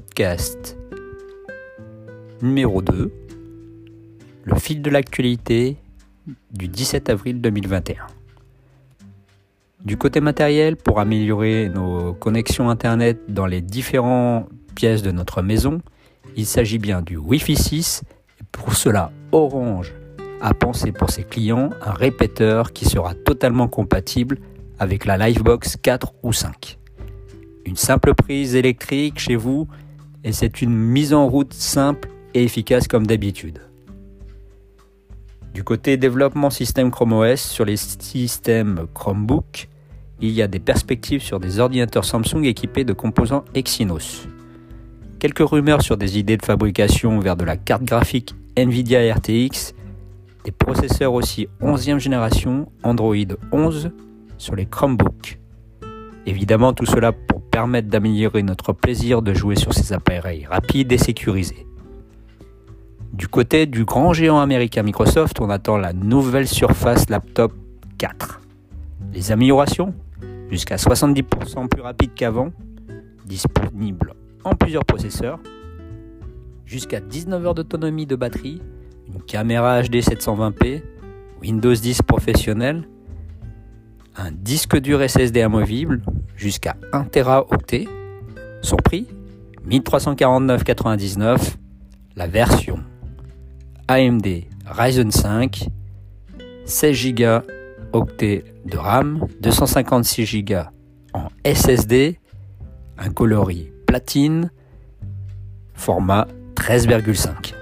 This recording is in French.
podcast numéro 2, le fil de l'actualité du 17 avril 2021. Du côté matériel, pour améliorer nos connexions Internet dans les différentes pièces de notre maison, il s'agit bien du Wi-Fi 6. Et pour cela, Orange a pensé pour ses clients un répéteur qui sera totalement compatible avec la Livebox 4 ou 5. Une simple prise électrique chez vous et c'est une mise en route simple et efficace comme d'habitude. Du côté développement système Chrome OS sur les systèmes Chromebook, il y a des perspectives sur des ordinateurs Samsung équipés de composants Exynos. Quelques rumeurs sur des idées de fabrication vers de la carte graphique Nvidia RTX, des processeurs aussi 11e génération Android 11 sur les Chromebooks. Évidemment tout cela pour permettre d'améliorer notre plaisir de jouer sur ces appareils rapides et sécurisés. Du côté du grand géant américain Microsoft, on attend la nouvelle Surface Laptop 4. Les améliorations Jusqu'à 70% plus rapide qu'avant, disponible en plusieurs processeurs, jusqu'à 19 heures d'autonomie de batterie, une caméra HD 720p, Windows 10 professionnel, un disque dur SSD amovible jusqu'à 1 Teraoctet. Son prix 1349,99. La version AMD Ryzen 5, 16 Go de RAM, 256 Go en SSD, un coloris platine, format 13,5.